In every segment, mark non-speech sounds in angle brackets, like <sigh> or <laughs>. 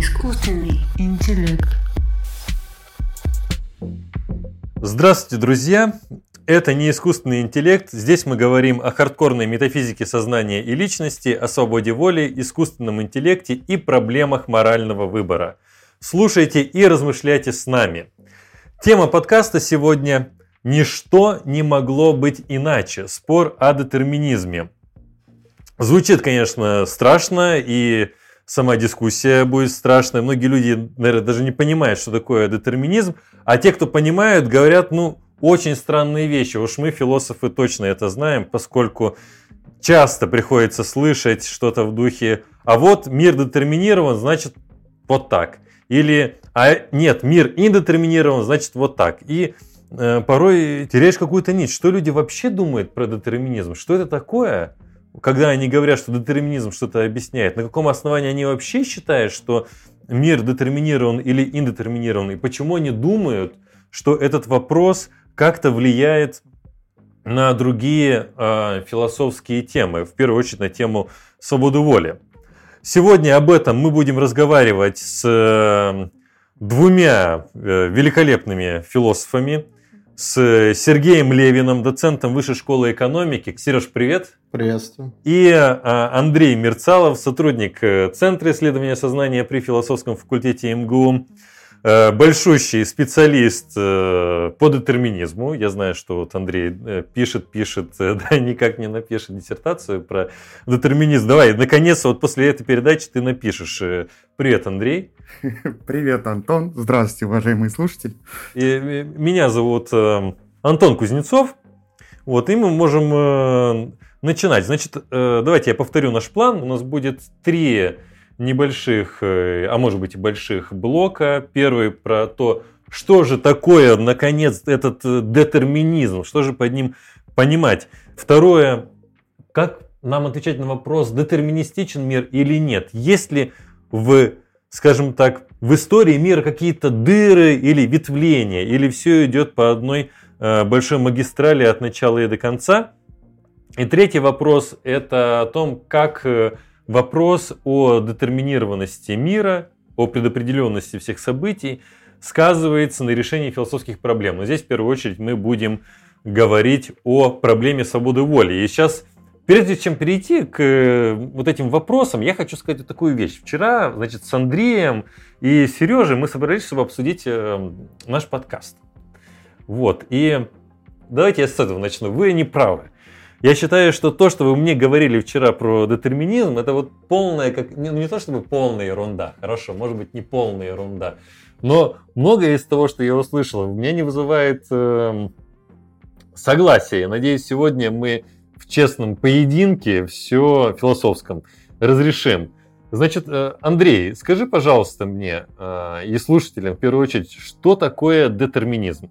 Искусственный интеллект. Здравствуйте, друзья! Это не искусственный интеллект. Здесь мы говорим о хардкорной метафизике сознания и личности, о свободе воли, искусственном интеллекте и проблемах морального выбора. Слушайте и размышляйте с нами. Тема подкаста сегодня «Ничто не могло быть иначе. Спор о детерминизме». Звучит, конечно, страшно, и сама дискуссия будет страшная. Многие люди, наверное, даже не понимают, что такое детерминизм. А те, кто понимают, говорят, ну, очень странные вещи. Уж мы, философы, точно это знаем, поскольку часто приходится слышать что-то в духе «а вот мир детерминирован, значит, вот так». Или «а нет, мир индетерминирован, значит, вот так». И э, порой теряешь какую-то нить. Что люди вообще думают про детерминизм? Что это такое? Когда они говорят, что детерминизм что-то объясняет, на каком основании они вообще считают, что мир детерминирован или индетерминирован, и почему они думают, что этот вопрос как-то влияет на другие э, философские темы, в первую очередь на тему свободы воли. Сегодня об этом мы будем разговаривать с э, двумя э, великолепными философами, с Сергеем Левиным, доцентом Высшей школы экономики. Сереж, привет. Приветствую. И а, Андрей Мерцалов, сотрудник э, Центра исследования сознания при философском факультете МГУ. Э, большущий специалист э, по детерминизму. Я знаю, что вот Андрей пишет, пишет, <laughs> да, никак не напишет диссертацию про детерминизм. Давай, наконец, вот после этой передачи ты напишешь. Привет, Андрей. <laughs> Привет, Антон. Здравствуйте, уважаемые слушатели. И, меня зовут Антон Кузнецов. Вот, и мы можем начинать. Значит, давайте я повторю наш план. У нас будет три небольших, э, а может быть и больших блока. Первый про то, что же такое, наконец, этот э, детерминизм, что же под ним понимать. Второе, как нам отвечать на вопрос, детерминистичен мир или нет. Есть ли в, скажем так, в истории мира какие-то дыры или ветвления, или все идет по одной э, большой магистрали от начала и до конца. И третий вопрос – это о том, как вопрос о детерминированности мира, о предопределенности всех событий сказывается на решении философских проблем. Но здесь в первую очередь мы будем говорить о проблеме свободы воли. И сейчас, прежде чем перейти к э, вот этим вопросам, я хочу сказать вот такую вещь. Вчера, значит, с Андреем и Сережей мы собрались, чтобы обсудить э, наш подкаст. Вот, и давайте я с этого начну. Вы не правы. Я считаю, что то, что вы мне говорили вчера про детерминизм, это вот полная, как, не, не то чтобы полная ерунда, хорошо, может быть не полная ерунда, но многое из того, что я услышал, у меня не вызывает э, согласия. Надеюсь, сегодня мы в честном поединке все философском разрешим. Значит, э, Андрей, скажи, пожалуйста, мне э, и слушателям в первую очередь, что такое детерминизм?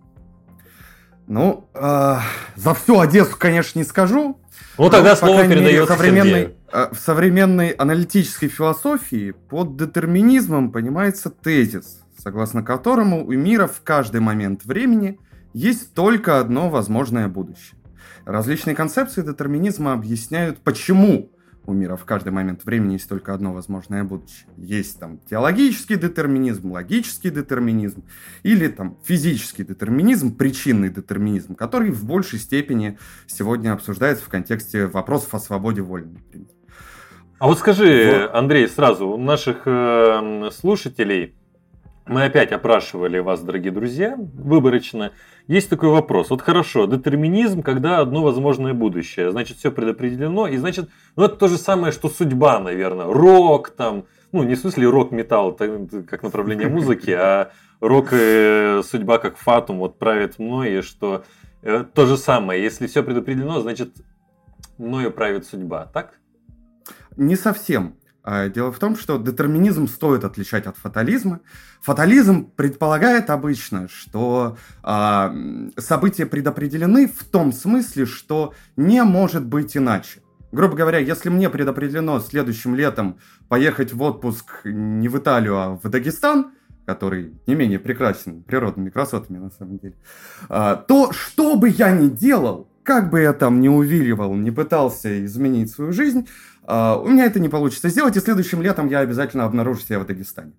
Ну, э, за всю Одессу, конечно, не скажу. Ну, тогда слово передается современной, э, В современной аналитической философии под детерминизмом понимается тезис, согласно которому у мира в каждый момент времени есть только одно возможное будущее. Различные концепции детерминизма объясняют, почему у мира в каждый момент времени есть только одно возможное будущее. Есть там теологический детерминизм, логический детерминизм или там физический детерминизм, причинный детерминизм, который в большей степени сегодня обсуждается в контексте вопросов о свободе воли, например. А вот скажи, вот. Андрей, сразу у наших э, слушателей мы опять опрашивали вас, дорогие друзья, выборочно. Есть такой вопрос. Вот хорошо, детерминизм, когда одно возможное будущее. Значит, все предопределено. И значит, ну это то же самое, что судьба, наверное. Рок там, ну не в смысле рок-металл, как направление музыки, а рок и судьба как фатум вот правит мной, и что э, то же самое. Если все предопределено, значит, мною правит судьба, так? Не совсем. А, дело в том, что детерминизм стоит отличать от фатализма. Фатализм предполагает обычно, что э, события предопределены в том смысле, что не может быть иначе. Грубо говоря, если мне предопределено следующим летом поехать в отпуск не в Италию, а в Дагестан, который не менее прекрасен природными красотами на самом деле, э, то что бы я ни делал, как бы я там не увиливал, не пытался изменить свою жизнь, у меня это не получится сделать, и следующим летом я обязательно обнаружу себя в Дагестане.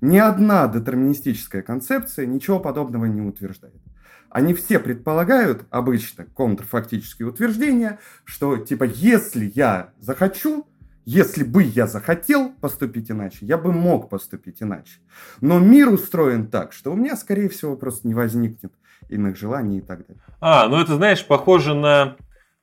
Ни одна детерминистическая концепция ничего подобного не утверждает. Они все предполагают, обычно, контрфактические утверждения, что типа если я захочу, если бы я захотел поступить иначе, я бы мог поступить иначе. Но мир устроен так, что у меня, скорее всего, просто не возникнет иных желаний и так далее. А, ну это, знаешь, похоже на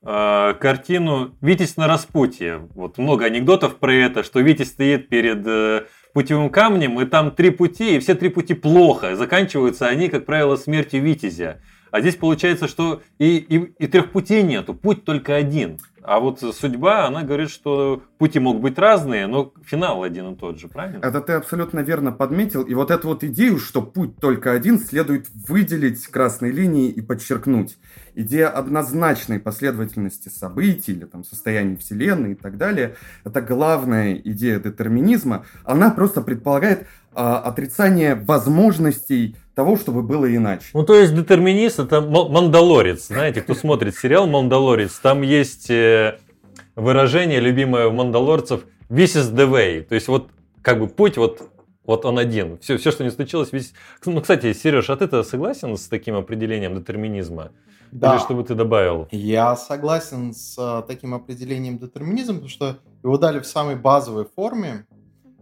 э, картину «Витязь на распутье». Вот много анекдотов про это, что Витязь стоит перед э, путевым камнем, и там три пути, и все три пути плохо. Заканчиваются они, как правило, смертью Витязя. А здесь получается, что и, и, и трех путей нету, путь только один. А вот судьба, она говорит, что пути могут быть разные, но финал один и тот же, правильно? Это ты абсолютно верно подметил. И вот эту вот идею, что путь только один, следует выделить красной линией и подчеркнуть. Идея однозначной последовательности событий или там состояний Вселенной и так далее, это главная идея детерминизма. Она просто предполагает отрицание возможностей того, чтобы было иначе. Ну, то есть детерминист это мандалорец. Знаете, кто смотрит сериал Мандалорец, там есть э, выражение, любимое у мандалорцев, this is the way. То есть вот как бы путь вот вот он один. Все, все, что не случилось, весь... Ну, кстати, Сереж, а ты-то согласен с таким определением детерминизма? Да. Или что бы ты добавил? Я согласен с э, таким определением детерминизма, потому что его дали в самой базовой форме.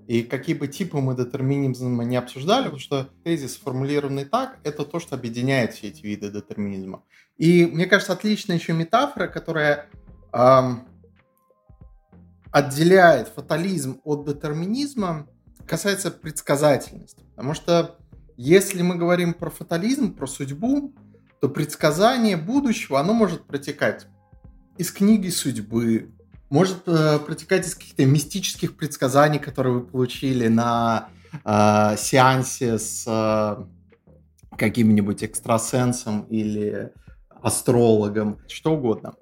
И какие бы типы мы детерминизма не обсуждали, потому что тезис, сформулированный так, это то, что объединяет все эти виды детерминизма. И мне кажется, отличная еще метафора, которая эм, отделяет фатализм от детерминизма, касается предсказательности. Потому что если мы говорим про фатализм, про судьбу, то предсказание будущего, оно может протекать из книги судьбы, может э, протекать из каких-то мистических предсказаний, которые вы получили на э, сеансе с э, каким-нибудь экстрасенсом или астрологом, что угодно.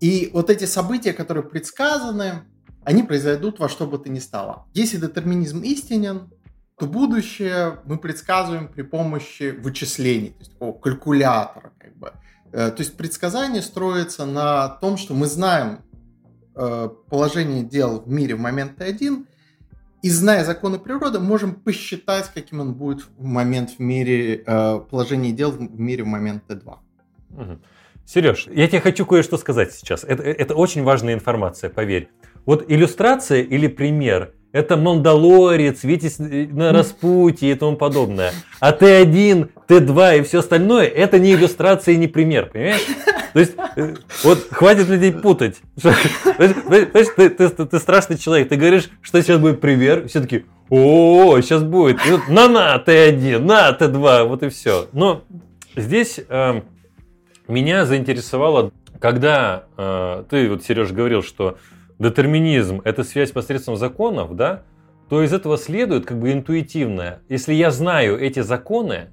И вот эти события, которые предсказаны, они произойдут во что бы то ни стало. Если детерминизм истинен, то будущее мы предсказываем при помощи вычислений, то есть такого калькулятора. Как бы. Э, то есть предсказание строится на том, что мы знаем положение дел в мире в момент Т1, и зная законы природы, можем посчитать, каким он будет в момент в мире, э, положение дел в мире в момент Т2. Угу. Сереж, я тебе хочу кое-что сказать сейчас. Это, это очень важная информация, поверь. Вот иллюстрация или пример – это Мандалорец, Витязь на распутье и тому подобное. А Т1, Т2 и все остальное – это не иллюстрация и не пример, понимаешь? То есть, э, вот хватит людей путать. <laughs> Знаешь, ты, ты, ты, ты страшный человек. Ты говоришь, что сейчас будет пример. Все таки о, сейчас будет. И вот, на, на, Т1, на, Т2, вот и все. Но здесь э, меня заинтересовало, когда э, ты, вот, Сереж, говорил, что детерминизм – это связь посредством законов, да, то из этого следует как бы интуитивное. Если я знаю эти законы,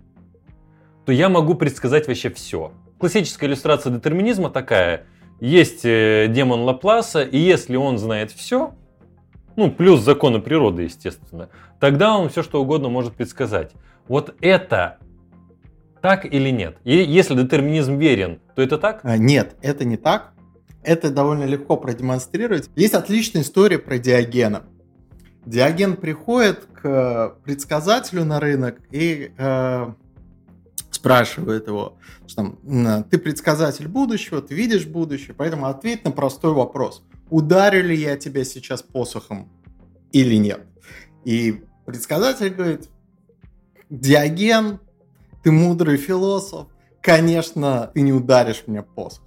то я могу предсказать вообще все. Классическая иллюстрация детерминизма такая. Есть э, демон Лапласа, и если он знает все, ну, плюс законы природы, естественно, тогда он все что угодно может предсказать. Вот это так или нет? И если детерминизм верен, то это так? А, нет, это не так. Это довольно легко продемонстрировать. Есть отличная история про Диогена. Диоген приходит к предсказателю на рынок и э, спрашивает его, что там, ты предсказатель будущего, ты видишь будущее, поэтому ответь на простой вопрос. Ударю ли я тебя сейчас посохом или нет? И предсказатель говорит, Диоген, ты мудрый философ, конечно, ты не ударишь меня посох.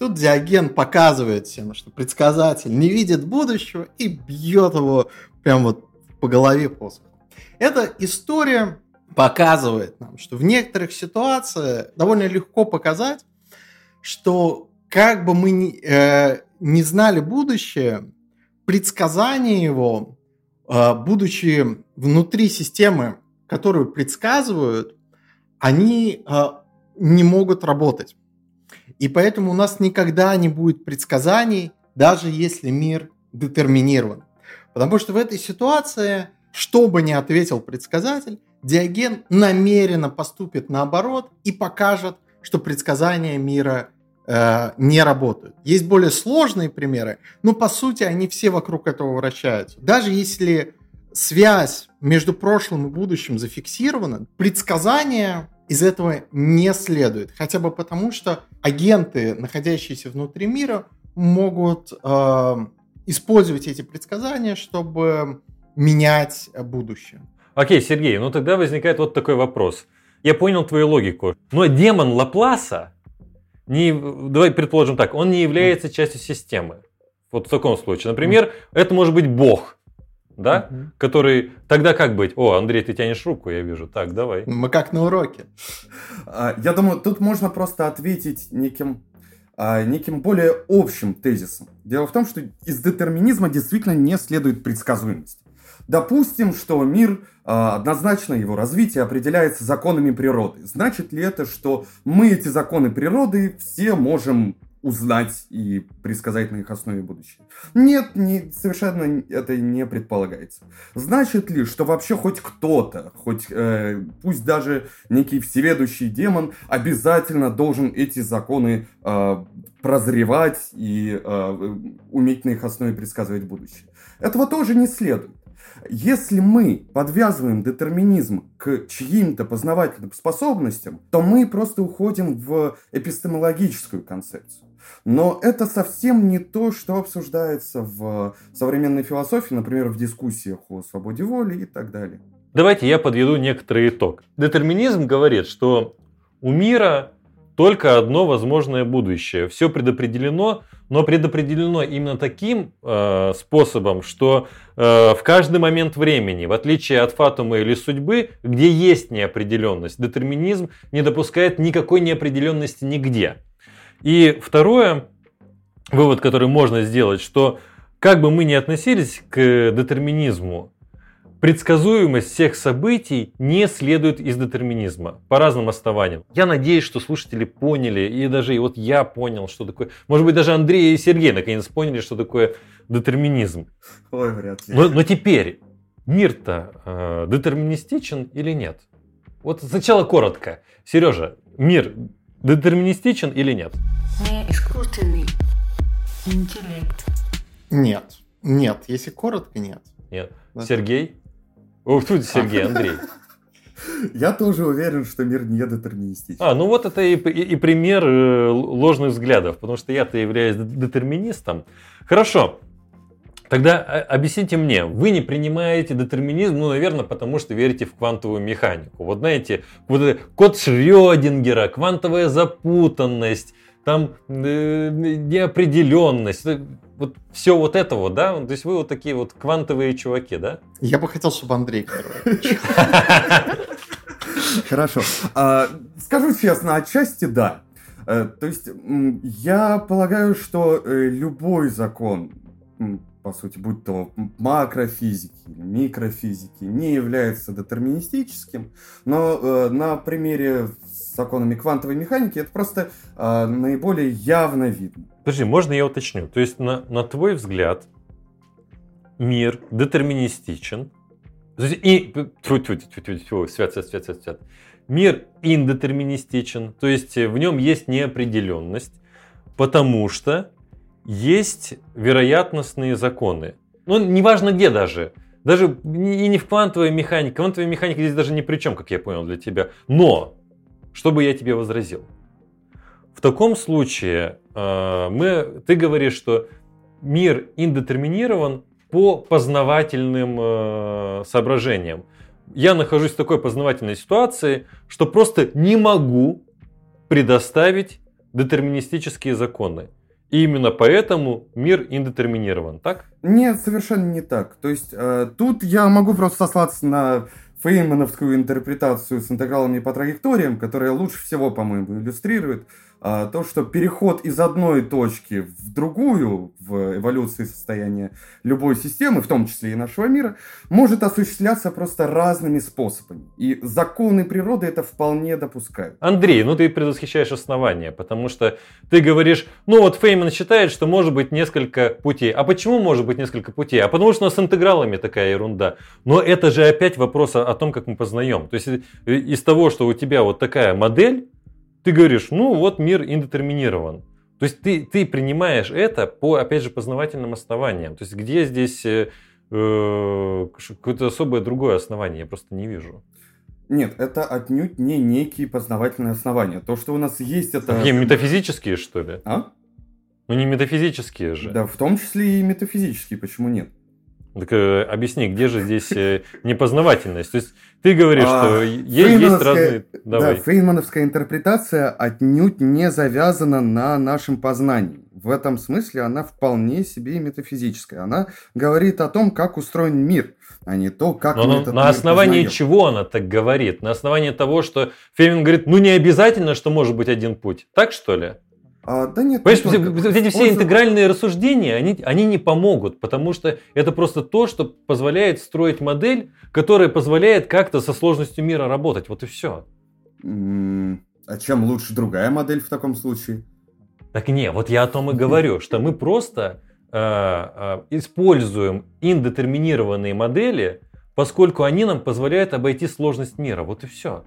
Тут Диоген показывает всем, что предсказатель не видит будущего и бьет его прям вот по голове посохом. Это история показывает нам, что в некоторых ситуациях довольно легко показать, что как бы мы ни, э, не знали будущее, предсказание его, э, будучи внутри системы, которую предсказывают, они э, не могут работать. И поэтому у нас никогда не будет предсказаний, даже если мир детерминирован. Потому что в этой ситуации, что бы ни ответил предсказатель, Диоген намеренно поступит наоборот и покажет, что предсказания мира э, не работают. Есть более сложные примеры, но по сути они все вокруг этого вращаются. Даже если связь между прошлым и будущим зафиксирована, предсказания из этого не следует. Хотя бы потому, что агенты, находящиеся внутри мира, могут э, использовать эти предсказания, чтобы менять будущее. Окей, Сергей, ну тогда возникает вот такой вопрос. Я понял твою логику. Но демон Лапласа, не, давай предположим так, он не является частью системы. Вот в таком случае. Например, это может быть бог, да, угу. который тогда как быть? О, Андрей, ты тянешь руку, я вижу. Так, давай. Мы как на уроке. А, я думаю, тут можно просто ответить неким а, неким более общим тезисом. Дело в том, что из детерминизма действительно не следует предсказуемость. Допустим, что мир, а, однозначно его развитие определяется законами природы. Значит ли это, что мы эти законы природы все можем узнать и предсказать на их основе будущее. Нет, не, совершенно это не предполагается. Значит ли, что вообще хоть кто-то, хоть э, пусть даже некий всеведущий демон, обязательно должен эти законы э, прозревать и э, уметь на их основе предсказывать будущее? Этого тоже не следует. Если мы подвязываем детерминизм к чьим-то познавательным способностям, то мы просто уходим в эпистемологическую концепцию. Но это совсем не то, что обсуждается в современной философии, например, в дискуссиях о свободе воли и так далее. Давайте я подведу некоторый итог. Детерминизм говорит, что у мира только одно возможное будущее. Все предопределено, но предопределено именно таким э, способом, что э, в каждый момент времени, в отличие от фатума или судьбы, где есть неопределенность, детерминизм не допускает никакой неопределенности нигде. И второе, вывод, который можно сделать, что как бы мы ни относились к детерминизму, предсказуемость всех событий не следует из детерминизма по разным основаниям. Я надеюсь, что слушатели поняли, и даже и вот я понял, что такое. Может быть, даже Андрей и Сергей наконец поняли, что такое детерминизм. Ой, вряд ли. Но, но теперь мир-то э, детерминистичен или нет? Вот сначала коротко. Сережа, мир детерминистичен или нет? Неискусственный интеллект. Нет. Нет. Если коротко, нет. Нет. Да. Сергей? О, тут <laughs> Сергей, Андрей. Я тоже уверен, что мир не детерминистичен. А, ну вот это и, и, и пример э, ложных взглядов, потому что я-то являюсь детерминистом. Хорошо. Тогда а, объясните мне, вы не принимаете детерминизм, ну, наверное, потому что верите в квантовую механику. Вот знаете, вот это код Шрёдингера, квантовая запутанность, там э, неопределенность, вот все вот это вот, да? То есть вы вот такие вот квантовые чуваки, да? Я бы хотел, чтобы Андрей <laughs> Хорошо. А, скажу честно, отчасти да. Э, то есть я полагаю, что э, любой закон по сути, будь то макрофизики микрофизики, не является детерминистическим, но э, на примере с законами квантовой механики это просто э, наиболее явно видно. Подожди, можно я уточню? То есть, на, на твой взгляд, мир детерминистичен, и, тьфу, тьфу, тьфу, тьфу, тьфу, свят, свят, свят, свят, свят. Мир индетерминистичен, то есть в нем есть неопределенность, потому что есть вероятностные законы. Ну, неважно где даже. Даже и не в квантовой механике. Квантовая механика здесь даже ни при чем, как я понял, для тебя. Но, чтобы я тебе возразил. В таком случае э, мы, ты говоришь, что мир индетерминирован по познавательным э, соображениям. Я нахожусь в такой познавательной ситуации, что просто не могу предоставить детерминистические законы. И именно поэтому мир индетерминирован, так? Нет, совершенно не так. То есть э, тут я могу просто сослаться на феймановскую интерпретацию с интегралами по траекториям, которая лучше всего, по-моему, иллюстрирует то, что переход из одной точки в другую в эволюции состояния любой системы, в том числе и нашего мира, может осуществляться просто разными способами. И законы природы это вполне допускают. Андрей, ну ты предвосхищаешь основания, потому что ты говоришь, ну вот Фейман считает, что может быть несколько путей. А почему может быть несколько путей? А потому что у нас с интегралами такая ерунда. Но это же опять вопрос о том, как мы познаем. То есть э, из того, что у тебя вот такая модель, ты говоришь, ну вот мир индетерминирован. То есть ты, ты принимаешь это по, опять же, познавательным основаниям. То есть где здесь э, э, какое-то особое другое основание, я просто не вижу. Нет, это отнюдь не некие познавательные основания. То, что у нас есть, это... Какие метафизические, что ли? А? Ну не метафизические же. Да, в том числе и метафизические, почему нет? Так э, объясни, где же здесь э, <laughs> непознавательность? То есть ты говоришь, А, что есть, есть разные... Давай. Да, фейнмановская интерпретация отнюдь не завязана на нашем познании. В этом смысле она вполне себе метафизическая. Она говорит о том, как устроен мир, а не то, как Но мы на, этот на мир основании познаем. чего она так говорит? На основании того, что Фемин говорит, ну не обязательно, что может быть один путь. Так что ли? А, да нет, Понимаешь, не только. вот эти все Он интегральные рассуждения, они, они не помогут, потому что это просто то, что позволяет строить модель, которая позволяет как-то со сложностью мира работать. Вот и все. А чем лучше другая модель в таком случае? Так не, вот я о том и говорю, что мы просто э, э, используем индетерминированные модели, поскольку они нам позволяют обойти сложность мира. Вот и все.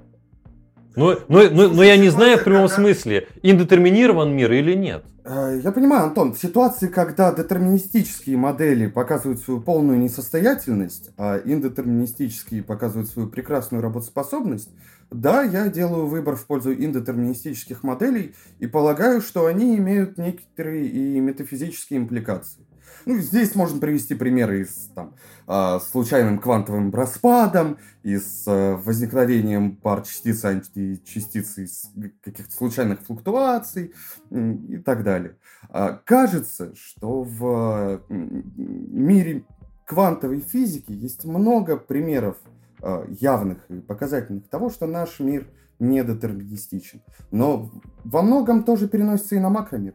Но, но, но, но я не знаю в прямом смысле, индетерминирован мир или нет. Э, Я понимаю, Антон, в ситуации, когда детерминистические модели показывают свою полную несостоятельность, а индетерминистические показывают свою прекрасную работоспособность, да, я делаю выбор в пользу индетерминистических моделей и полагаю, что они имеют некоторые и метафизические импликации. Ну, здесь можно привести примеры и с там, а, случайным квантовым распадом, и с а, возникновением пар частиц и античастиц из каких-то случайных флуктуаций м, и так далее. А, Кажется, что в а, м, мире квантовой физики есть много примеров а, явных и показательных того, что наш мир недетерминистичен. Но во многом тоже переносится и на макромир.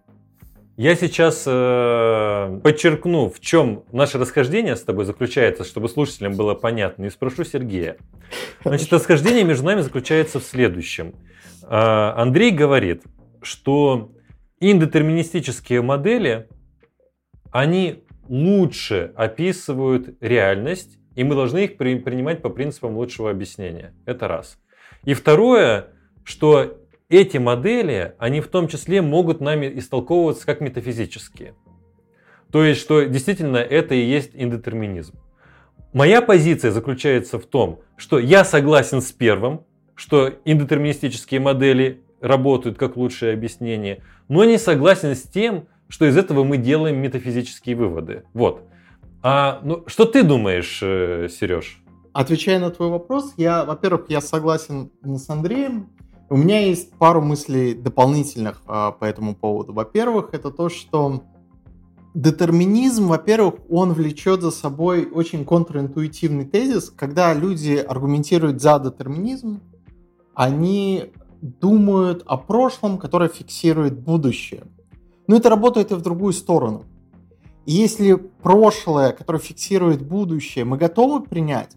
Я сейчас э, подчеркну, в чем наше расхождение с тобой заключается, чтобы слушателям было понятно, и спрошу Сергея. Значит, расхождение между нами заключается в следующем. Э, Андрей говорит, что индетерминистические модели, они лучше описывают реальность, и мы должны их при- принимать по принципам лучшего объяснения. Это раз. И второе, что эти модели, они в том числе могут нами истолковываться как метафизические. То есть, что действительно это и есть индетерминизм. Моя позиция заключается в том, что я согласен с первым, что индетерминистические модели работают как лучшее объяснение, но не согласен с тем, что из этого мы делаем метафизические выводы. Вот. А, ну, что ты думаешь, э, Сереж? Отвечая на твой вопрос, я, во-первых, я согласен с Андреем. У меня есть пару мыслей дополнительных а, по этому поводу. Во-первых, это то, что детерминизм, во-первых, он влечет за собой очень контринтуитивный тезис. Когда люди аргументируют за детерминизм, они думают о прошлом, которое фиксирует будущее. Но это работает и в другую сторону. И если прошлое, которое фиксирует будущее, мы готовы принять,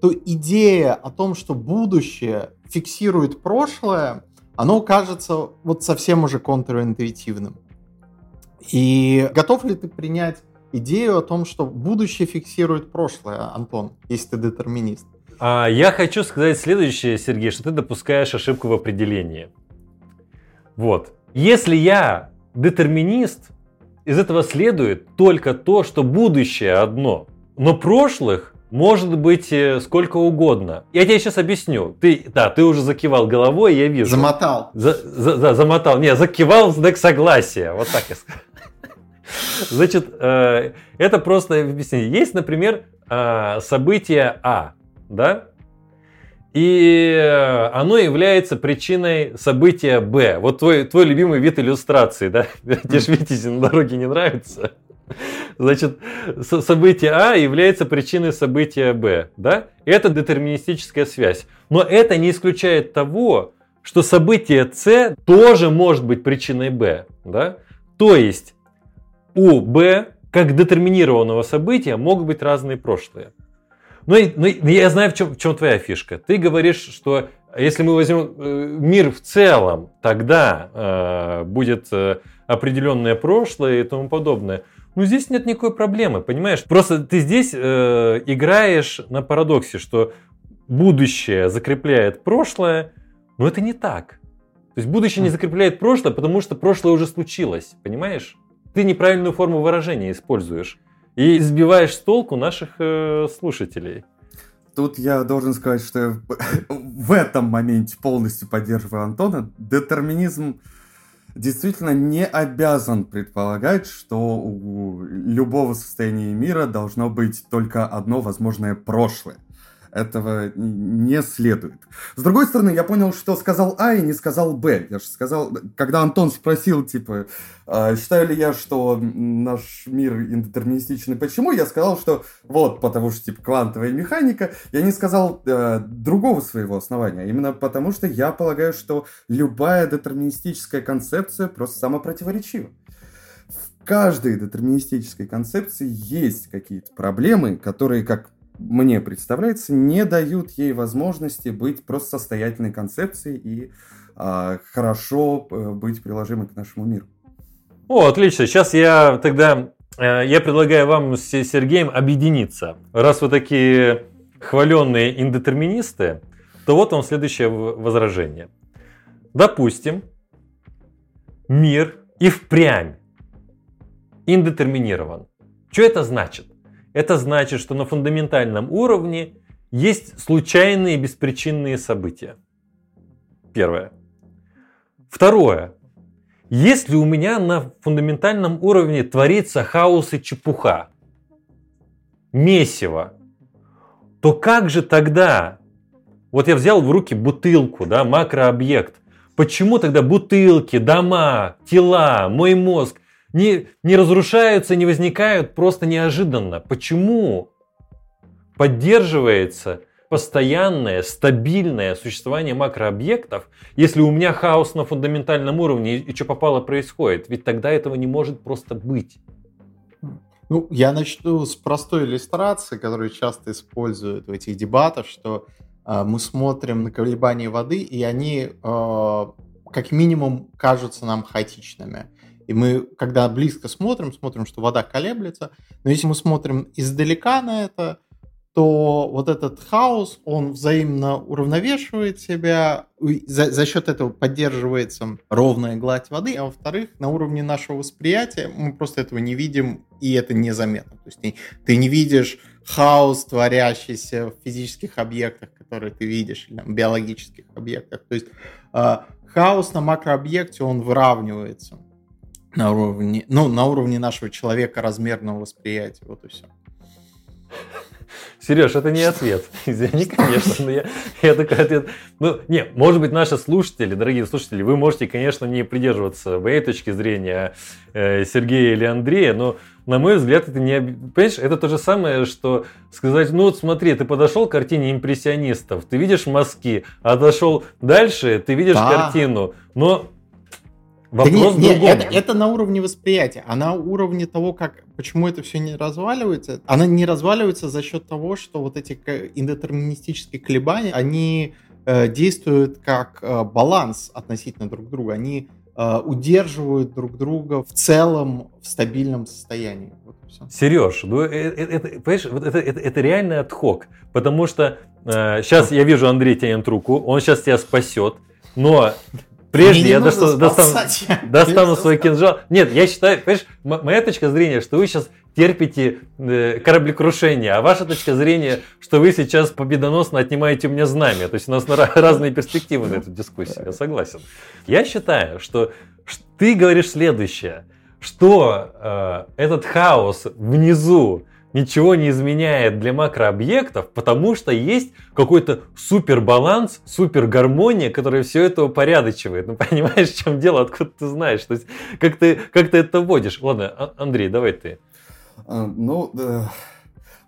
то идея о том, что будущее фиксирует прошлое, оно кажется вот совсем уже контринтуитивным. И готов ли ты принять идею о том, что будущее фиксирует прошлое, Антон, если ты детерминист? А, я хочу сказать следующее, Сергей, что ты допускаешь ошибку в определении. Вот. Если я детерминист, из этого следует только то, что будущее одно, но прошлых может быть э, сколько угодно. Я тебе сейчас объясню. Ты, да, ты уже закивал головой, я вижу. Замотал. За- за- да, замотал. Не, закивал в знак согласия. Вот так я скажу. <laughs> Значит, э, это просто объяснение. Есть, например, э, событие А, да? И э, оно является причиной события Б. Вот твой, твой любимый вид иллюстрации, да? <laughs> Тебе ж Витязи на дороге не нравится. Значит, со- событие А является причиной события Б, да? Это детерминистическая связь. Но это не исключает того, что событие С тоже может быть причиной Б, да? То есть у Б как детерминированного события могут быть разные прошлые. Но, и- и- но я знаю, в чем, в чем твоя фишка. Ты говоришь, что если мы возьмем э, мир в целом, тогда э, будет э, определенное прошлое и тому подобное. Ну, здесь нет никакой проблемы, понимаешь? Просто ты здесь э, играешь на парадоксе, что будущее закрепляет прошлое, но это не так. То есть будущее не закрепляет прошлое, потому что прошлое уже случилось, понимаешь? Ты неправильную форму выражения используешь. и сбиваешь с толку наших э, слушателей. Тут я должен сказать, что <laughs> в этом моменте полностью поддерживаю Антона. Детерминизм действительно не обязан предполагать, что у любого состояния мира должно быть только одно возможное прошлое этого не следует. С другой стороны, я понял, что сказал А и не сказал Б. Я же сказал, когда Антон спросил, типа, «А считаю ли я, что наш мир индетерминистичный, почему, я сказал, что вот, потому что, типа, квантовая механика. Я не сказал э, другого своего основания, именно потому что я полагаю, что любая детерминистическая концепция просто самопротиворечива каждой детерминистической концепции есть какие-то проблемы, которые, как мне представляется, не дают ей возможности быть просто состоятельной концепцией и э, хорошо быть приложимой к нашему миру. О, отлично. Сейчас я тогда э, я предлагаю вам с Сергеем объединиться. Раз вы такие хваленные индетерминисты, то вот вам следующее возражение. Допустим, мир и впрямь индетерминирован. Что это значит? Это значит, что на фундаментальном уровне есть случайные беспричинные события. Первое. Второе. Если у меня на фундаментальном уровне творится хаос и чепуха, месиво, то как же тогда? Вот я взял в руки бутылку, да, макрообъект. Почему тогда бутылки, дома, тела, мой мозг не, не разрушаются, не возникают просто неожиданно. Почему поддерживается постоянное, стабильное существование макрообъектов, если у меня хаос на фундаментальном уровне и, и что попало происходит? Ведь тогда этого не может просто быть. Ну, я начну с простой иллюстрации, которую часто используют в этих дебатах, что э, мы смотрим на колебания воды, и они э, как минимум кажутся нам хаотичными. И мы, когда близко смотрим, смотрим, что вода колеблется. Но если мы смотрим издалека на это, то вот этот хаос, он взаимно уравновешивает себя, за, за счет этого поддерживается ровная гладь воды, а во-вторых, на уровне нашего восприятия мы просто этого не видим, и это незаметно. То есть ты, ты не видишь хаос, творящийся в физических объектах, которые ты видишь, или в биологических объектах. То есть э, хаос на макрообъекте, он выравнивается на уровне, ну, на уровне нашего человека размерного восприятия. Вот и все. Сереж, это не ответ. <laughs> Извини, конечно, но я, я такой ответ. Ну, не, может быть, наши слушатели, дорогие слушатели, вы можете, конечно, не придерживаться моей точки зрения э, Сергея или Андрея, но, на мой взгляд, это не... Понимаешь, это то же самое, что сказать, ну вот смотри, ты подошел к картине импрессионистов, ты видишь мазки, а дошел дальше, ты видишь да. картину, но Вопрос да нет, нет, это, это на уровне восприятия, а на уровне того, как, почему это все не разваливается, она не разваливается за счет того, что вот эти индетерминистические колебания, они э, действуют как э, баланс относительно друг друга, они э, удерживают друг друга в целом в стабильном состоянии. Вот Сереж, ну, это, это, понимаешь, вот это, это, это реальный отхок, потому что э, сейчас я вижу Андрей тянет руку, он сейчас тебя спасет, но Прежде я достану, достану, <laughs> достану свой кинжал. Нет, я считаю, понимаешь, моя точка зрения, что вы сейчас терпите э, кораблекрушение, а ваша точка зрения, что вы сейчас победоносно отнимаете у меня знамя. То есть у нас разные перспективы на эту дискуссию, я согласен. Я считаю, что ты говоришь следующее, что э, этот хаос внизу ничего не изменяет для макрообъектов, потому что есть какой-то супер баланс, супер гармония, которая все это упорядочивает. Ну, <laughs> понимаешь, в чем дело, откуда ты знаешь? То есть, как ты, как ты это вводишь? Ладно, а, Андрей, давай ты. А, ну, да.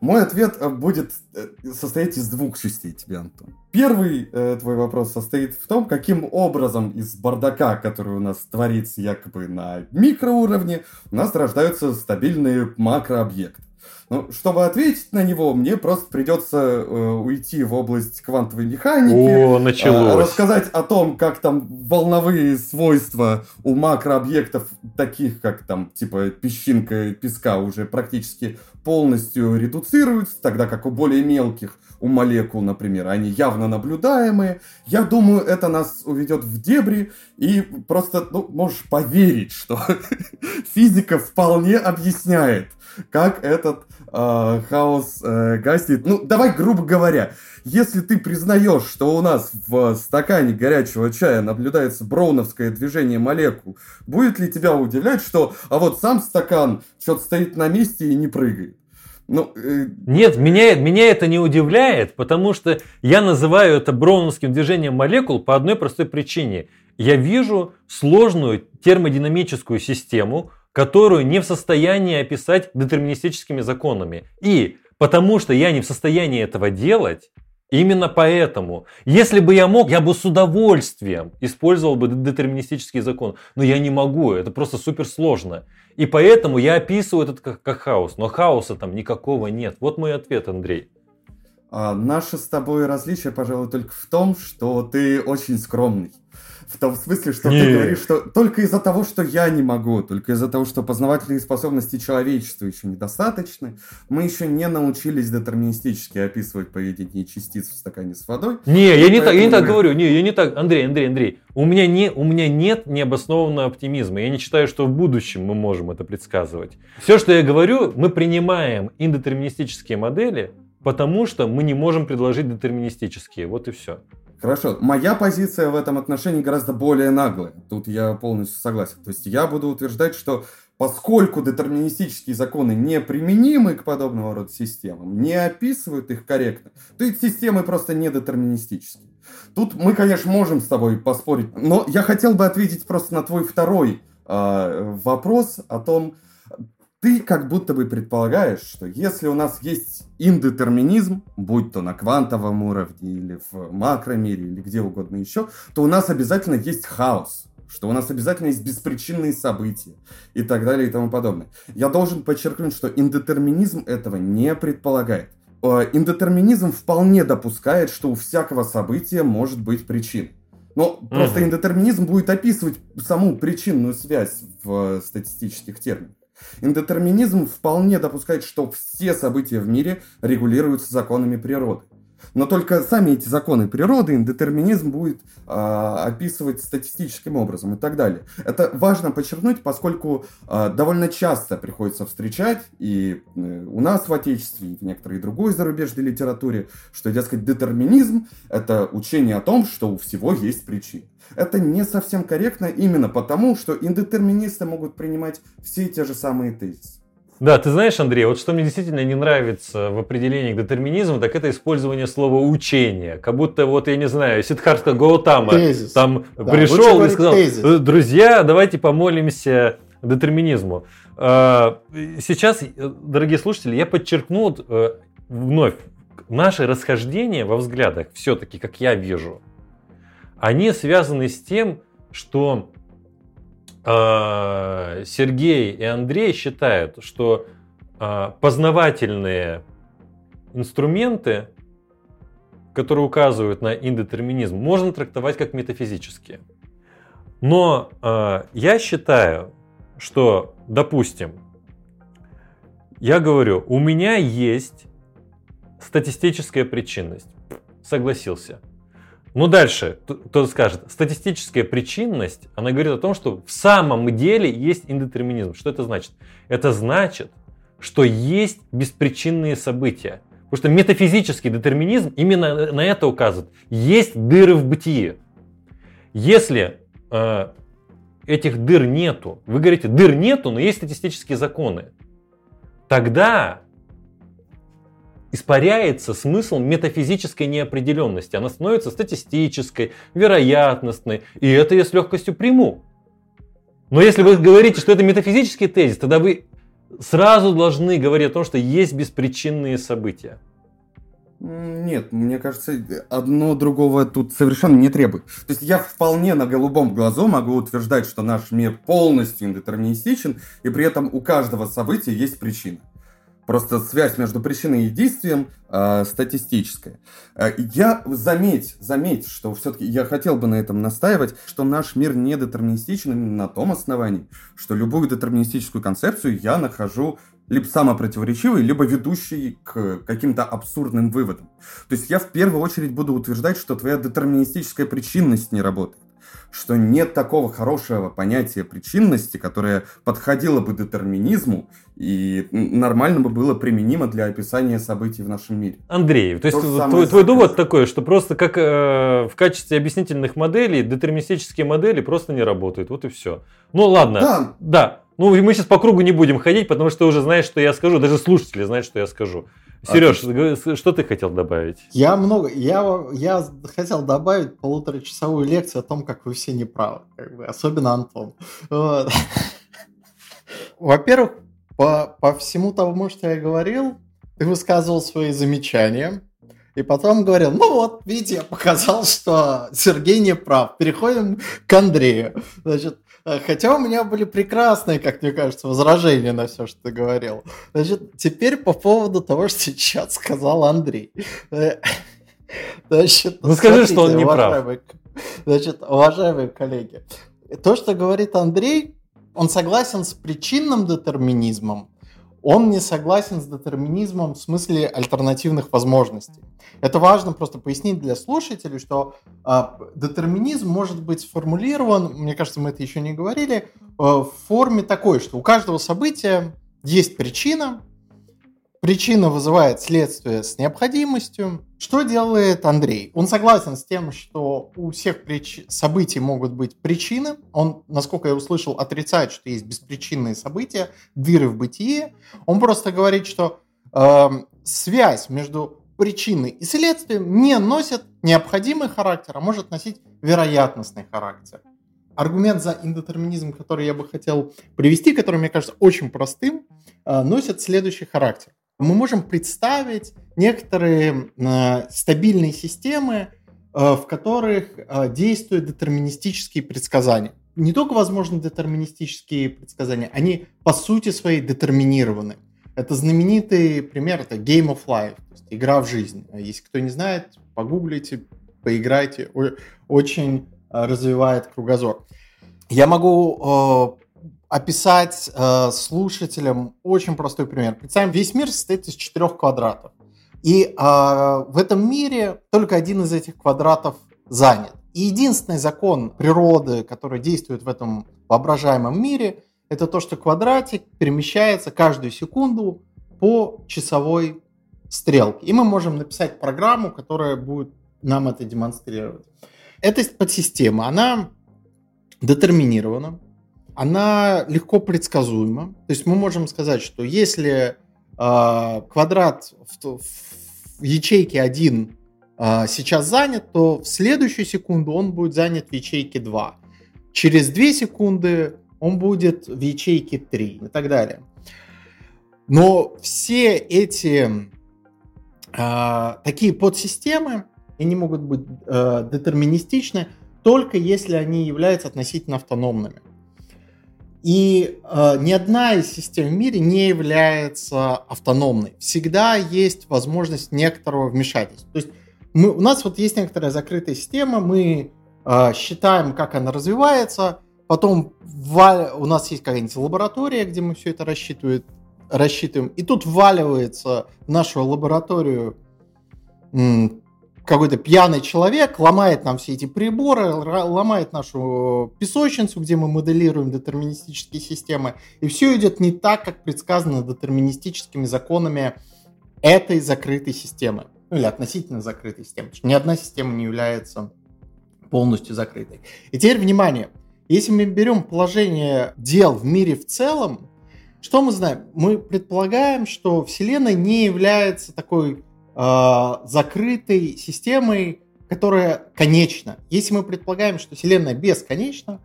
Мой ответ э, будет э, состоять из двух частей тебе, Антон. Первый э, твой вопрос состоит в том, каким образом из бардака, который у нас творится якобы на микроуровне, у нас рождаются стабильные макрообъекты. Ну, чтобы ответить на него, мне просто придется э, уйти в область квантовой механики. О, началось. Э, рассказать о том, как там волновые свойства у макрообъектов, таких как там, типа, песчинка песка, уже практически полностью редуцируются, тогда как у более мелких у молекул, например, они явно наблюдаемые. Я думаю, это нас уведет в дебри, и просто, ну, можешь поверить, что <laughs> физика вполне объясняет, как этот э, хаос э, гаснет. Ну, давай грубо говоря, если ты признаешь, что у нас в стакане горячего чая наблюдается броуновское движение молекул, будет ли тебя удивлять, что а вот сам стакан что-то стоит на месте и не прыгает? Ну, э... Нет, меня, меня это не удивляет, потому что я называю это броуновским движением молекул по одной простой причине. Я вижу сложную термодинамическую систему, которую не в состоянии описать детерминистическими законами. И потому что я не в состоянии этого делать, Именно поэтому, если бы я мог, я бы с удовольствием использовал бы детерминистический закон. Но я не могу, это просто супер сложно. И поэтому я описываю это как, как хаос. Но хаоса там никакого нет. Вот мой ответ, Андрей. А, наше с тобой различие, пожалуй, только в том, что ты очень скромный. В том смысле, что Нет. ты говоришь, что только из-за того, что я не могу, только из-за того, что познавательные способности человечества еще недостаточны, мы еще не научились детерминистически описывать поведение частиц в стакане с водой. Не, я не, так, я не так говорю, не, я не так, Андрей, Андрей, Андрей, у меня, не, у меня нет необоснованного оптимизма. Я не считаю, что в будущем мы можем это предсказывать. Все, что я говорю, мы принимаем индетерминистические модели, потому что мы не можем предложить детерминистические. Вот и все. Хорошо. Моя позиция в этом отношении гораздо более наглая. Тут я полностью согласен. То есть я буду утверждать, что поскольку детерминистические законы не применимы к подобного рода системам, не описывают их корректно, то эти системы просто не детерминистические. Тут мы, конечно, можем с тобой поспорить, но я хотел бы ответить просто на твой второй э, вопрос о том, ты как будто бы предполагаешь, что если у нас есть индетерминизм, будь то на квантовом уровне или в макромире или где угодно еще, то у нас обязательно есть хаос, что у нас обязательно есть беспричинные события и так далее и тому подобное. Я должен подчеркнуть, что индетерминизм этого не предполагает. Э, индетерминизм вполне допускает, что у всякого события может быть причина. Но mm-hmm. просто индетерминизм будет описывать саму причинную связь в статистических терминах. Индетерминизм вполне допускает, что все события в мире регулируются законами природы. Но только сами эти законы природы индетерминизм будет э, описывать статистическим образом и так далее. Это важно подчеркнуть, поскольку э, довольно часто приходится встречать и э, у нас в Отечестве, и в некоторой другой зарубежной литературе, что, дескать, детерминизм – это учение о том, что у всего есть причина. Это не совсем корректно именно потому, что индетерминисты могут принимать все те же самые тезисы. Да, ты знаешь, Андрей, вот что мне действительно не нравится в определении детерминизма, так это использование слова учение. Как будто, вот, я не знаю, Сидхартха Гаутама тезис. там да, пришел и сказал, тезис. «Э, друзья, давайте помолимся детерминизму. А, сейчас, дорогие слушатели, я подчеркну э, вновь, наши расхождения во взглядах, все-таки, как я вижу, они связаны с тем, что э, Сергей и Андрей считают, что э, познавательные инструменты, которые указывают на индетерминизм, можно трактовать как метафизические. Но э, я считаю, что, допустим, я говорю, у меня есть статистическая причинность. Согласился. Ну дальше, кто-то скажет, статистическая причинность, она говорит о том, что в самом деле есть индетерминизм. Что это значит? Это значит, что есть беспричинные события. Потому что метафизический детерминизм именно на это указывает. Есть дыры в бытии. Если э, этих дыр нету, вы говорите, дыр нету, но есть статистические законы, тогда испаряется смысл метафизической неопределенности. Она становится статистической, вероятностной, и это я с легкостью приму. Но если вы говорите, что это метафизический тезис, тогда вы сразу должны говорить о том, что есть беспричинные события. Нет, мне кажется, одно другого тут совершенно не требует. То есть я вполне на голубом глазу могу утверждать, что наш мир полностью индетерминистичен, и при этом у каждого события есть причина. Просто связь между причиной и действием э, статистическая. Э, я заметь, заметь, что все-таки я хотел бы на этом настаивать, что наш мир не детерминистичен на том основании, что любую детерминистическую концепцию я нахожу либо самопротиворечивый, либо ведущий к каким-то абсурдным выводам. То есть я в первую очередь буду утверждать, что твоя детерминистическая причинность не работает что нет такого хорошего понятия причинности, которое подходило бы детерминизму и нормально бы было применимо для описания событий в нашем мире. Андрей, то есть то твой, твой довод такой, что просто как э, в качестве объяснительных моделей детерминистические модели просто не работают, вот и все. Ну ладно, да, да. Ну мы сейчас по кругу не будем ходить, потому что ты уже знаешь, что я скажу, даже слушатели знают, что я скажу. Сереж, Отлично. что ты хотел добавить? Я много, я, я хотел добавить полуторачасовую лекцию о том, как вы все неправы, как бы, особенно Антон. Вот. <laughs> Во-первых, по, по всему тому, что я говорил, ты высказывал свои замечания, и потом говорил, ну вот, видите, я показал, что Сергей не прав. Переходим к Андрею. Значит, хотя у меня были прекрасные, как мне кажется, возражения на все, что ты говорил. Значит, теперь по поводу того, что сейчас сказал Андрей. Э, значит, ну скажи, что он не прав. Значит, уважаемые коллеги, то, что говорит Андрей, он согласен с причинным детерминизмом, он не согласен с детерминизмом в смысле альтернативных возможностей. Это важно просто пояснить для слушателей, что э, детерминизм может быть сформулирован, мне кажется, мы это еще не говорили, э, в форме такой, что у каждого события есть причина, Причина вызывает следствие с необходимостью. Что делает Андрей? Он согласен с тем, что у всех прич... событий могут быть причины. Он, насколько я услышал, отрицает, что есть беспричинные события, дыры в бытие. Он просто говорит, что э, связь между причиной и следствием не носит необходимый характер, а может носить вероятностный характер. Аргумент за индетерминизм, который я бы хотел привести, который, мне кажется, очень простым, э, носит следующий характер мы можем представить некоторые э, стабильные системы, э, в которых э, действуют детерминистические предсказания. Не только возможны детерминистические предсказания, они по сути своей детерминированы. Это знаменитый пример, это Game of Life, то есть игра в жизнь. Если кто не знает, погуглите, поиграйте, очень развивает кругозор. Я могу описать э, слушателям очень простой пример. Представим, весь мир состоит из четырех квадратов. И э, в этом мире только один из этих квадратов занят. И единственный закон природы, который действует в этом воображаемом мире, это то, что квадратик перемещается каждую секунду по часовой стрелке. И мы можем написать программу, которая будет нам это демонстрировать. Эта подсистема, она детерминирована, она легко предсказуема. То есть мы можем сказать, что если э, квадрат в, в ячейке 1 э, а, сейчас занят, то в следующую секунду он будет занят в ячейке 2. Через 2 секунды он будет в ячейке 3 и так далее. Но все эти э, такие подсистемы, они могут быть э, детерминистичны только если они являются относительно автономными. И э, ни одна из систем в мире не является автономной. Всегда есть возможность некоторого вмешательства. То есть мы, у нас вот есть некоторая закрытая система, мы э, считаем, как она развивается, потом в, у нас есть какая-нибудь лаборатория, где мы все это рассчитываем, рассчитываем, и тут вваливается в нашу лабораторию какой-то пьяный человек ломает нам все эти приборы, ломает нашу песочницу, где мы моделируем детерминистические системы, и все идет не так, как предсказано детерминистическими законами этой закрытой системы, ну или относительно закрытой системы. Ни одна система не является полностью закрытой. И теперь внимание, если мы берем положение дел в мире в целом, что мы знаем? Мы предполагаем, что Вселенная не является такой э, закрытой системой, которая конечна. Если мы предполагаем, что Вселенная бесконечна,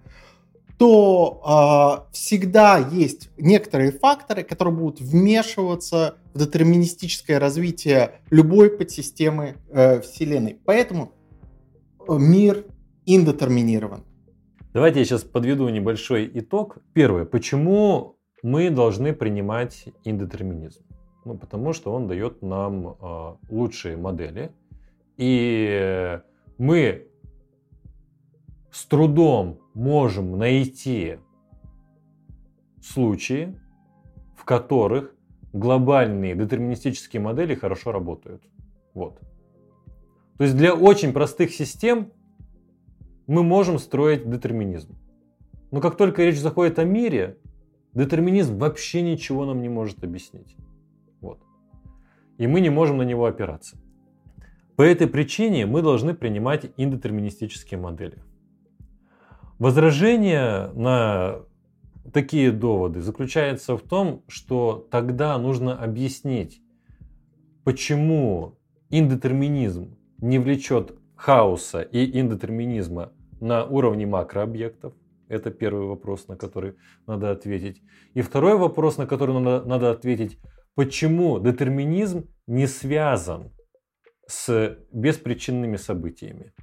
то э, всегда есть некоторые факторы, которые будут вмешиваться в детерминистическое развитие любой подсистемы э, Вселенной. Поэтому мир индетерминирован. Давайте я сейчас подведу небольшой итог. Первое. Почему мы должны принимать индетерминизм? Ну, потому что он дает нам э, лучшие модели. И мы с трудом можем найти случаи, в которых глобальные детерминистические модели хорошо работают. Вот. То есть для очень простых систем мы можем строить детерминизм. Но как только речь заходит о мире, детерминизм вообще ничего нам не может объяснить. И мы не можем на него опираться. По этой причине мы должны принимать индетерминистические модели. Возражение на такие доводы заключается в том, что тогда нужно объяснить, почему индетерминизм не влечет хаоса и индетерминизма на уровне макрообъектов. Это первый вопрос, на который надо ответить. И второй вопрос, на который надо, надо ответить, почему детерминизм не связан с беспричинными событиями.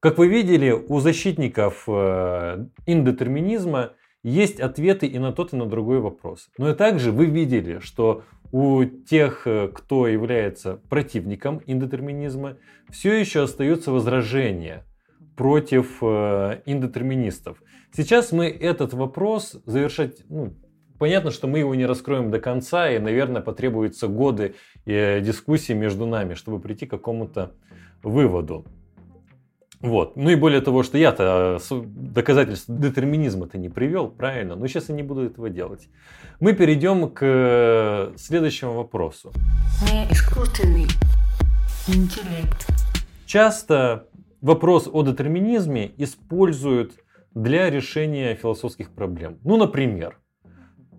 Как вы видели, у защитников э, индетерминизма есть ответы и на тот, и на другой вопрос. Но и также вы видели, что у тех, э, кто является противником индетерминизма, все еще остаются возражения против э, индетерминистов. Сейчас мы этот вопрос завершать, ну, понятно, что мы его не раскроем до конца, и, наверное, потребуются годы э, дискуссий между нами, чтобы прийти к какому-то выводу. Вот. Ну и более того, что я-то э, доказательств детерминизма-то не привел, правильно? Но сейчас я не буду этого делать. Мы перейдем к э, следующему вопросу. Искусственный интеллект. Часто вопрос о детерминизме используют для решения философских проблем. Ну, например,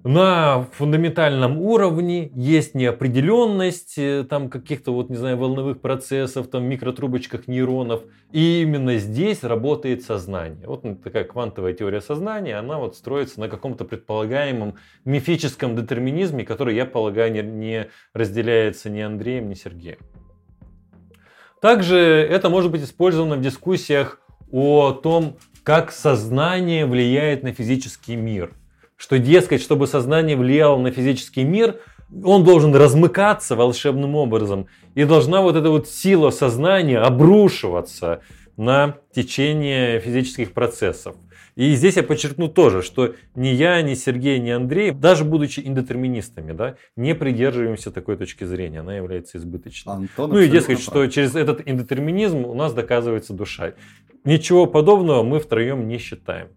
на фундаментальном уровне есть неопределенность э, там каких-то вот, не знаю, волновых процессов, там микротрубочках нейронов. И именно здесь работает сознание. Вот такая квантовая теория сознания, она вот строится на каком-то предполагаемом мифическом детерминизме, который, я полагаю, не разделяется ни Андреем, ни Сергеем. Также это может быть использовано в дискуссиях о том, как сознание влияет на физический мир – что, дескать, чтобы сознание влияло на физический мир, он должен размыкаться волшебным образом. И должна вот эта вот сила сознания обрушиваться на течение физических процессов. И здесь я подчеркну тоже, что ни я, ни Сергей, ни Андрей, даже будучи индетерминистами, да, не придерживаемся такой точки зрения. Она является избыточной. Антон ну и дескать, прав. что через этот индетерминизм у нас доказывается душа. Ничего подобного мы втроем не считаем.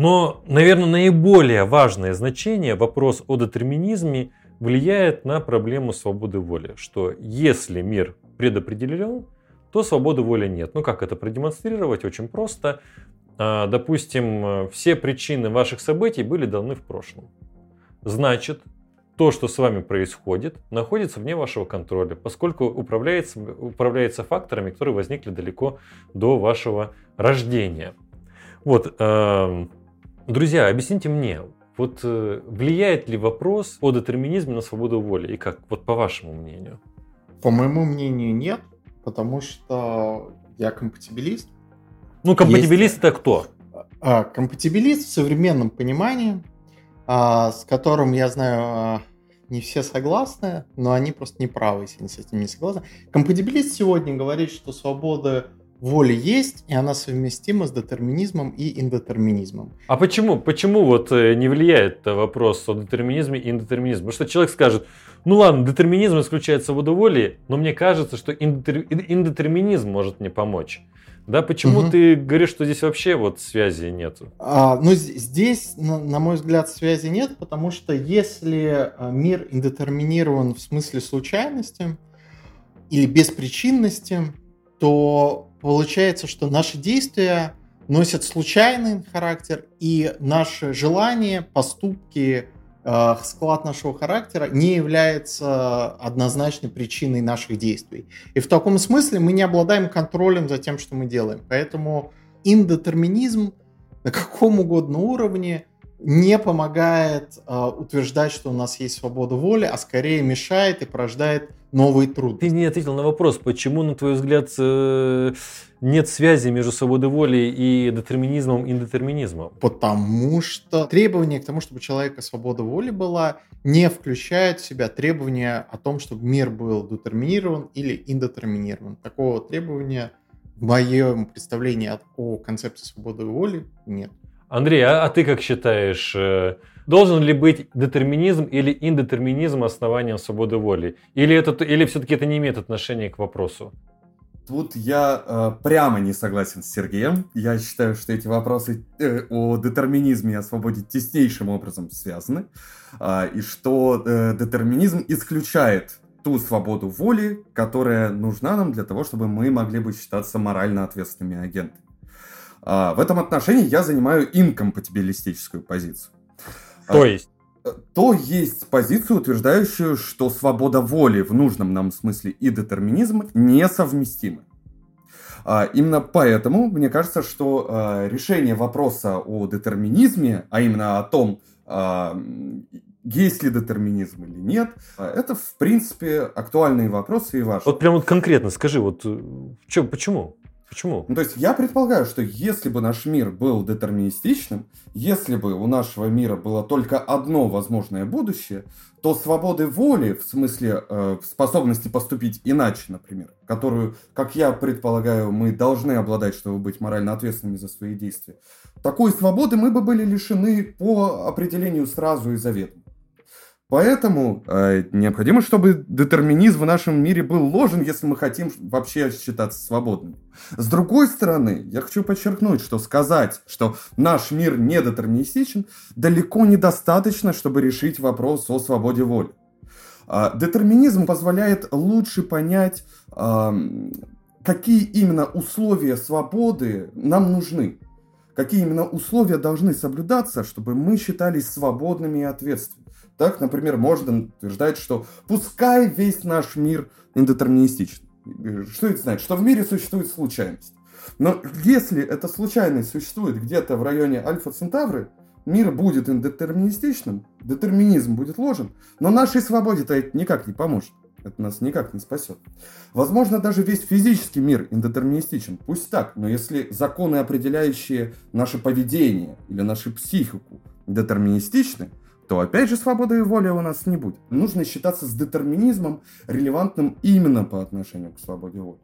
Но, наверное, наиболее важное значение вопрос о детерминизме влияет на проблему свободы воли. Что если мир предопределен, то свободы воли нет. Ну как это продемонстрировать? Очень просто. А, допустим, все причины ваших событий были даны в прошлом. Значит, то, что с вами происходит, находится вне вашего контроля, поскольку управляется, управляется факторами, которые возникли далеко до вашего рождения. Вот, эм, Друзья, объясните мне, вот э, влияет ли вопрос о детерминизме на свободу воли? И как, вот по вашему мнению? По моему мнению, нет, потому что я компатибилист. Ну, компатибилист Есть... это кто? А, компатибилист в современном понимании, а, с которым, я знаю, а, не все согласны, но они просто не правы, если они с этим не согласны. Компатибилист сегодня говорит, что свобода воля есть, и она совместима с детерминизмом и индетерминизмом. А почему? Почему вот э, не влияет вопрос о детерминизме и индетерминизме? Потому что человек скажет, ну ладно, детерминизм исключает свободу воли, но мне кажется, что индетер... индетерминизм может мне помочь. Да, почему угу. ты говоришь, что здесь вообще вот связи нету? А, ну, здесь, на, на мой взгляд, связи нет, потому что если а, мир индетерминирован в смысле случайности или беспричинности, то получается, что наши действия носят случайный характер, и наши желания, поступки, э, склад нашего характера не является однозначной причиной наших действий. И в таком смысле мы не обладаем контролем за тем, что мы делаем. Поэтому индетерминизм на каком угодно уровне не помогает э, утверждать, что у нас есть свобода воли, а скорее мешает и порождает новый труд. Ты не ответил на вопрос, почему, на твой взгляд, э, нет связи между свободой воли и детерминизмом и индетерминизмом? Потому что требование к тому, чтобы у человека свобода воли была, не включает в себя требования о том, чтобы мир был детерминирован или индетерминирован. Такого требования в моем представлении о концепции свободы воли нет. Андрей, а, а ты как считаешь, э, должен ли быть детерминизм или индетерминизм основанием свободы воли? Или, это, или все-таки это не имеет отношения к вопросу? Тут я э, прямо не согласен с Сергеем. Я считаю, что эти вопросы э, о детерминизме и о свободе теснейшим образом связаны. Э, и что э, детерминизм исключает ту свободу воли, которая нужна нам для того, чтобы мы могли бы считаться морально ответственными агентами. Э, в этом отношении я занимаю инкомпатибилистическую позицию. То есть? то есть позицию, утверждающую, что свобода воли в нужном нам смысле и детерминизм несовместимы. А, именно поэтому мне кажется, что а, решение вопроса о детерминизме, а именно о том, а, есть ли детерминизм или нет, это в принципе актуальные вопросы и важные. Вот прям вот конкретно скажи, вот э, чё, почему? Почему? Ну, то есть я предполагаю, что если бы наш мир был детерминистичным, если бы у нашего мира было только одно возможное будущее, то свободы воли, в смысле э, способности поступить иначе, например, которую, как я предполагаю, мы должны обладать, чтобы быть морально ответственными за свои действия, такой свободы мы бы были лишены по определению сразу и заветно. Поэтому э, необходимо, чтобы детерминизм в нашем мире был ложен, если мы хотим вообще считаться свободными. С другой стороны, я хочу подчеркнуть, что сказать, что наш мир не детерминистичен, далеко недостаточно, чтобы решить вопрос о свободе воли. Э, детерминизм позволяет лучше понять, э, какие именно условия свободы нам нужны. Какие именно условия должны соблюдаться, чтобы мы считались свободными и ответственными. Так, например, можно утверждать, что пускай весь наш мир индетерминистичен. Что это значит? Что в мире существует случайность. Но если эта случайность существует где-то в районе Альфа Центавры, мир будет индетерминистичным, детерминизм будет ложен, но нашей свободе-то это никак не поможет. Это нас никак не спасет. Возможно, даже весь физический мир индетерминистичен. Пусть так, но если законы, определяющие наше поведение или нашу психику, детерминистичны, то опять же свободы воли у нас не будет. Нужно считаться с детерминизмом, релевантным именно по отношению к свободе воли.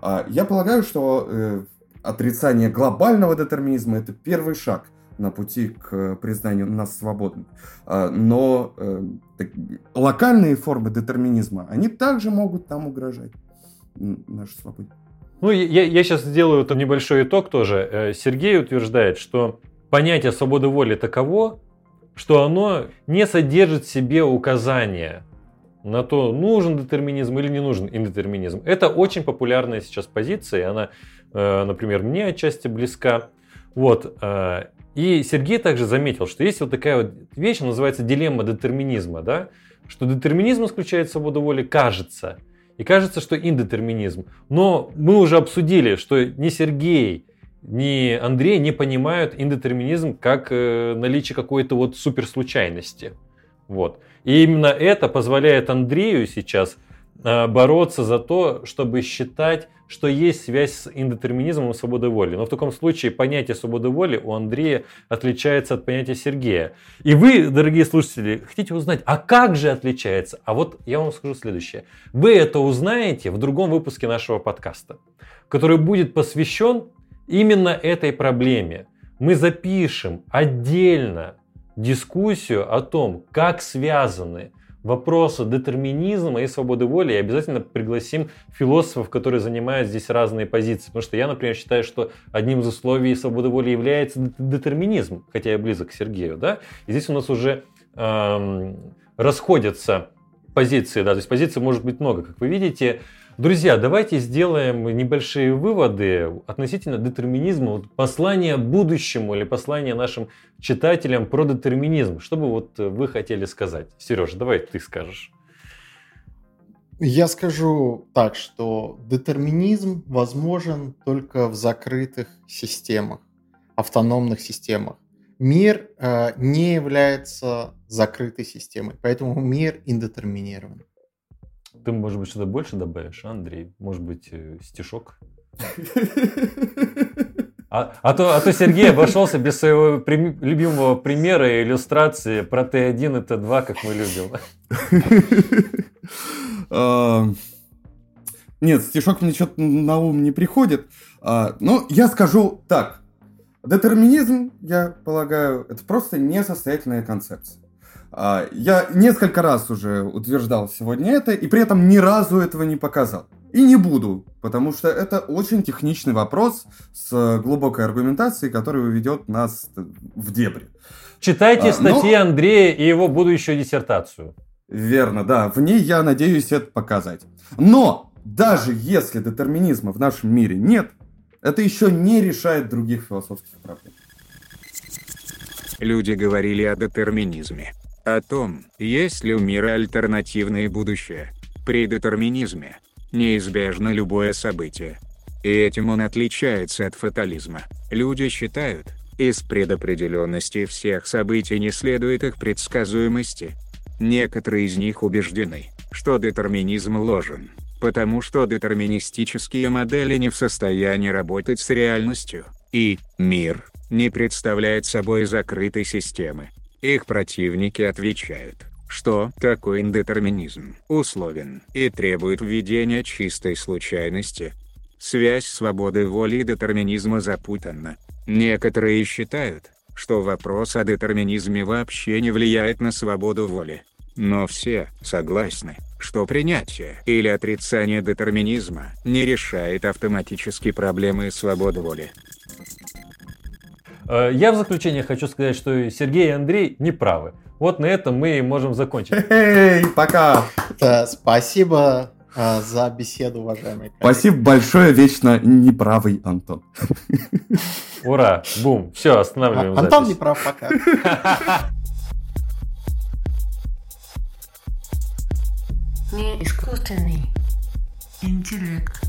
А, я полагаю, что э, отрицание глобального детерминизма это первый шаг на пути к признанию нас свободными. А, но э, локальные формы детерминизма, они также могут нам угрожать нашей свободе. Ну, я, я сейчас сделаю это небольшой итог тоже. Э, Сергей утверждает, что понятие свободы воли таково, что оно не содержит в себе указания на то, нужен детерминизм или не нужен индетерминизм. Это очень популярная сейчас позиция, и она, э, например, мне отчасти близка. Вот. Э, и Сергей также заметил, что есть вот такая вот вещь, называется дилемма детерминизма, да? что детерминизм исключает свободу воли, кажется, и кажется, что индетерминизм. Но мы уже обсудили, что не Сергей, ни Андрей не понимают индетерминизм как э, наличие какой-то вот суперслучайности. Вот. И именно это позволяет Андрею сейчас э, бороться за то, чтобы считать, что есть связь с индетерминизмом и свободой воли. Но в таком случае понятие свободы воли у Андрея отличается от понятия Сергея. И вы, дорогие слушатели, хотите узнать, а как же отличается? А вот я вам скажу следующее. Вы это узнаете в другом выпуске нашего подкаста, который будет посвящен именно этой проблеме мы запишем отдельно дискуссию о том, как связаны вопросы детерминизма и свободы воли, и обязательно пригласим философов, которые занимают здесь разные позиции. Потому что я, например, считаю, что одним из условий свободы воли является детерминизм, хотя я близок к Сергею. Да? И здесь у нас уже эм, расходятся позиции. Да? То есть позиций может быть много. Как вы видите, Друзья, давайте сделаем небольшие выводы относительно детерминизма, послание будущему или послание нашим читателям про детерминизм. Что бы вот вы хотели сказать? Сереж, давай ты скажешь. Я скажу так, что детерминизм возможен только в закрытых системах, автономных системах. Мир э, не является закрытой системой, поэтому мир индетерминирован. Ты, может быть, что-то больше добавишь, а, Андрей? Может быть, э, стишок? <laughs> А, а, то, а то Сергей обошелся без своего при, любимого примера и иллюстрации про Т1 и Т2, как мы любим. <laughs> Нет, стишок мне что-то на ум не приходит. А, но я скажу так. Детерминизм, я полагаю, это просто несостоятельная концепция. А, я несколько раз уже утверждал сегодня это, и при этом ни разу этого не показал. И не буду, потому что это очень техничный вопрос с глубокой аргументацией, который уведет нас в дебри. Читайте А, статьи но- Андрея и его будущую диссертацию. Верно, да. В ней я надеюсь это показать. Но даже если детерминизма в нашем мире нет, это еще не решает других философских проблем. Люди говорили о детерминизме. О том, есть ли у мира альтернативное будущее. При детерминизме неизбежно любое событие. И этим он отличается от фатализма. Люди считают, из предопределенности всех событий не следует их предсказуемости. Некоторые из них убеждены, что детерминизм ложен, потому что детерминистические модели не в состоянии работать с реальностью, и мир не представляет собой закрытой системы. Их противники отвечают, что такой индетерминизм условен и требует введения чистой случайности. Связь свободы воли и детерминизма запутанна. Некоторые считают, что вопрос о детерминизме вообще не влияет на свободу воли. Но все согласны, что принятие или отрицание детерминизма не решает автоматически проблемы свободы воли. Э, Я в заключение хочу сказать, что Сергей и Андрей не правы. Вот на этом мы и можем закончить. Эй, пока! Да, спасибо а, за беседу, уважаемые коллеги. Спасибо большое, вечно неправый Антон. Ура! Бум! Все, останавливаем А- Антон не запись. прав пока. <laughs> Не искусственный интеллект.